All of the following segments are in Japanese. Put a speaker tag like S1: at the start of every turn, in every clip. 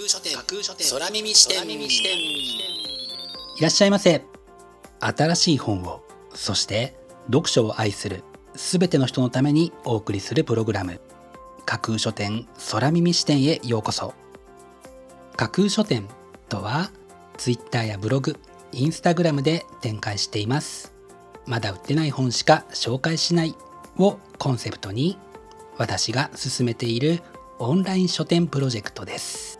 S1: 架空書店。架空書店。空耳視点。
S2: いらっしゃいませ。新しい本をそして読書を愛するすべての人のためにお送りするプログラム。架空書店空耳視点へようこそ。架空書店とは Twitter やブログインスタグラムで展開しています。まだ売ってない本しか紹介しないをコンセプトに私が進めているオンライン書店プロジェクトです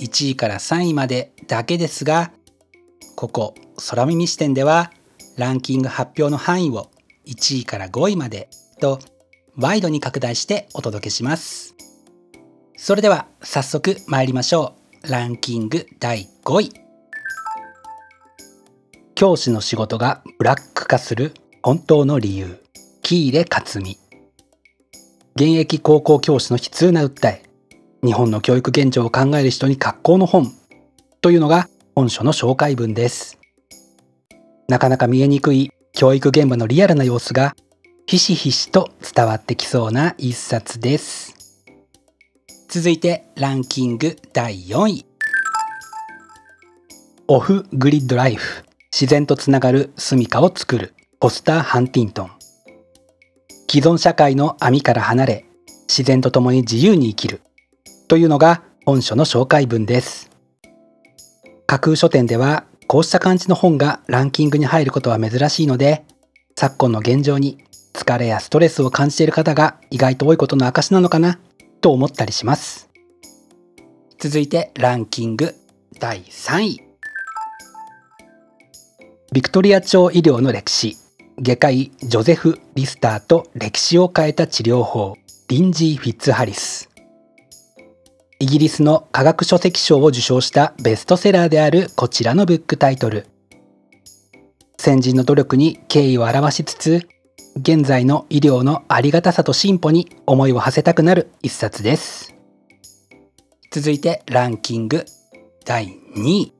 S2: 1位から3位までだけですがここ空耳視点ではランキング発表の範囲を1位から5位までとワイドに拡大してお届けします。それでは早速参りましょう。ランキング第5位。教師の仕事がブラック化する本当の理由。喜入克美現役高校教師の悲痛な訴え。日本の教育現状を考える人に格好の本というのが本書の紹介文です。なかなか見えにくい教育現場のリアルな様子がひしひしと伝わってきそうな一冊です。続いてランキング第4位。オフグリッドライフ。自然とつながる住処を作る。ポスター・ハンティントン。既存社会の網から離れ自然と共に自由に生きる。というのが本書の紹介文です。架空書店ではこうした感じの本がランキングに入ることは珍しいので昨今の現状に疲れやストレスを感じている方が意外と多いことの証なのかなと思ったりします。続いてランキング第3位。ビクトリア朝医療の歴史。外科医ジョゼフ・リスターと歴史を変えた治療法リンジー・フィッツハリス。イギリスの科学書籍賞を受賞したベストセラーであるこちらのブックタイトル。先人の努力に敬意を表しつつ現在の医療のありがたさと進歩に思いを馳せたくなる一冊です。続いてランキング第2位。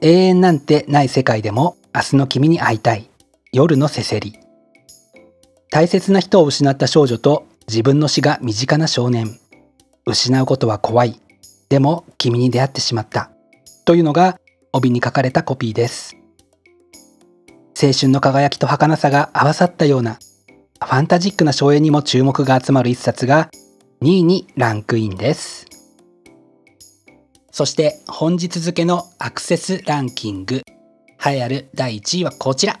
S2: 永遠なんてない世界でも明日の君に会いたい。夜のせせり。大切な人を失った少女と自分の死が身近な少年。失うことは怖い。でも君に出会ってしまった。というのが帯に書かれたコピーです。青春の輝きと儚さが合わさったようなファンタジックな荘園にも注目が集まる一冊が2位にランクインです。そして本日付のアクセスランキング。栄えある第1位はこちら。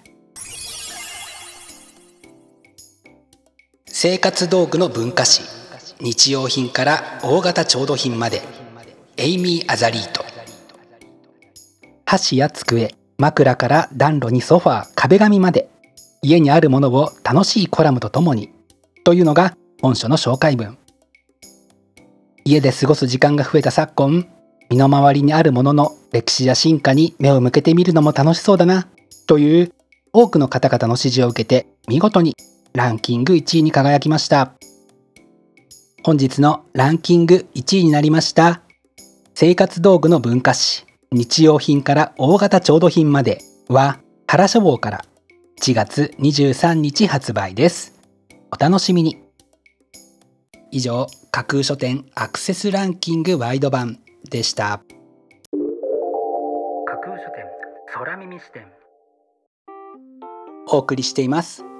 S2: 生活道具の文化史日用品から大型調度品までエイミー・アザリート。箸や机枕から暖炉にソファー壁紙まで家にあるものを楽しいコラムとともにというのが本書の紹介文。家で過ごす時間が増えた昨今身の回りにあるものの歴史や進化に目を向けてみるのも楽しそうだなという多くの方々の支持を受けて見事にランキング1位に輝きました。本日のランキング1位になりました。生活道具の文化史。日用品から大型調度品まで。は原書房から1月23日発売です。お楽しみに。以上架空書店アクセスランキングワイド版でした。架空書店空耳視点。お送りしています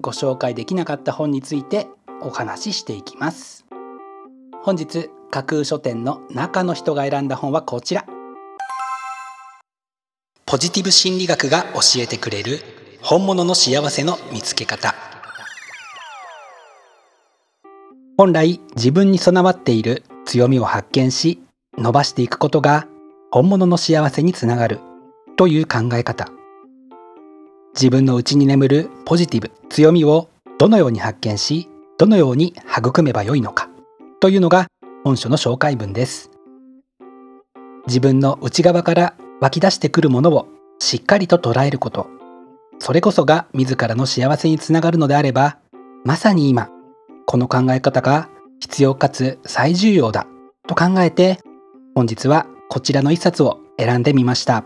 S2: ご紹介できなかった本についてお話ししていきます。本日架空書店の中の人が選んだ本はこちら。ポジティブ心理学が教えてくれる本物の幸せの見つけ方。本来自分に備わっている強みを発見し伸ばしていくことが本物の幸せにつながるという考え方。自分の内に眠るポジティブ強みをどのように発見しどのように育めばよいのかというのが本書の紹介文です。自分の内側から湧き出してくるものをしっかりと捉えること。それこそが自らの幸せにつながるのであればまさに今この考え方が必要かつ最重要だと考えて本日はこちらの一冊を選んでみました。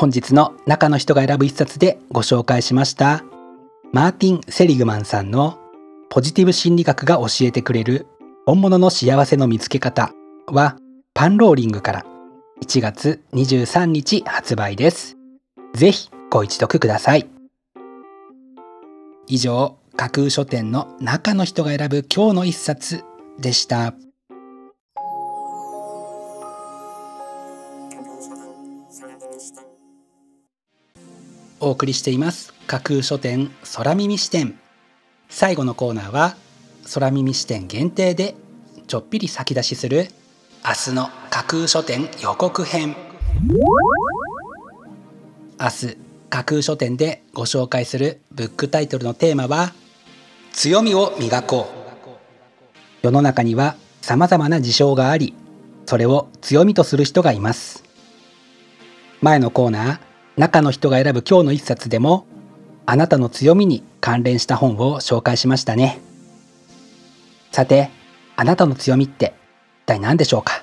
S2: 本日の中の人が選ぶ一冊でご紹介しましたマーティン・セリグマンさんのポジティブ心理学が教えてくれる本物の幸せの見つけ方はパンローリングから1月23日発売です。ぜひご一読ください。以上、架空書店の中の人が選ぶ今日の一冊でした。お送りしています。架空書店空耳視点。最後のコーナーは空耳視点限定でちょっぴり先出しする明日の架空書店予告編。明日架空書店でご紹介するブックタイトルのテーマは強みを磨こう。世の中には様々な事象がありそれを強みとする人がいます。前のコーナー中の人が選ぶ今日の一冊でもあなたの強みに関連した本を紹介しましたね。さてあなたの強みって一体何でしょうか？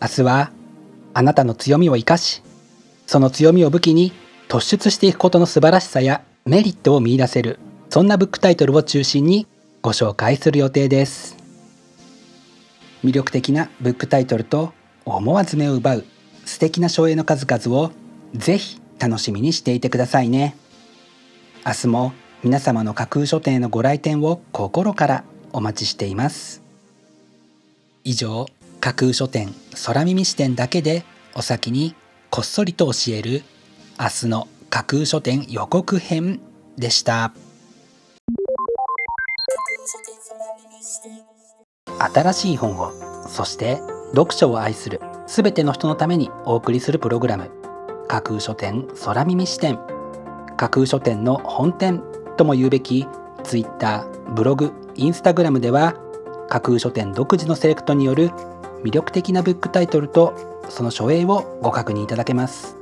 S2: 明日はあなたの強みを生かしその強みを武器に突出していくことの素晴らしさやメリットを見いだせるそんなブックタイトルを中心にご紹介する予定です。魅力的なブックタイトルと思わず目を奪う素敵な書影の数々をぜひ楽しみにしていてくださいね。明日も皆様の架空書店のご来店を心からお待ちしています。以上架空書店空耳視点だけでお先にこっそりと教える明日の架空書店予告編でした。新しい本をそして読書を愛するすべての人のためにお送りするプログラム架空書店空耳視点。架空書店の本店とも言うべき Twitter ブログインスタグラムでは架空書店独自のセレクトによる魅力的なブックタイトルとその書影をご確認いただけます。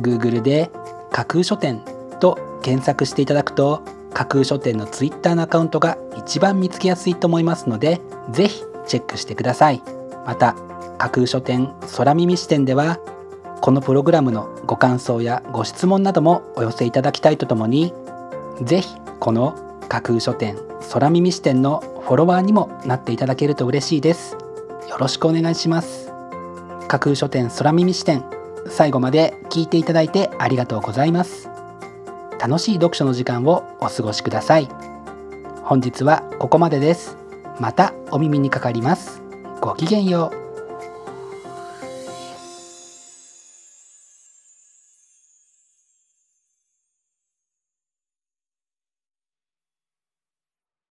S2: Google で架空書店と検索していただくと架空書店の Twitter のアカウントが一番見つけやすいと思いますのでぜひチェックしてください。また架空書店空耳視点ではこのプログラムのご感想やご質問などもお寄せいただきたいとともにぜひこの架空書店空耳視点のフォロワーにもなっていただけると嬉しいです。よろしくお願いします。架空書店空耳視点最後まで聞いていただいてありがとうございます。楽しい読書の時間をお過ごしください。本日はここまでです。またお耳にかかります。ごきげんよう。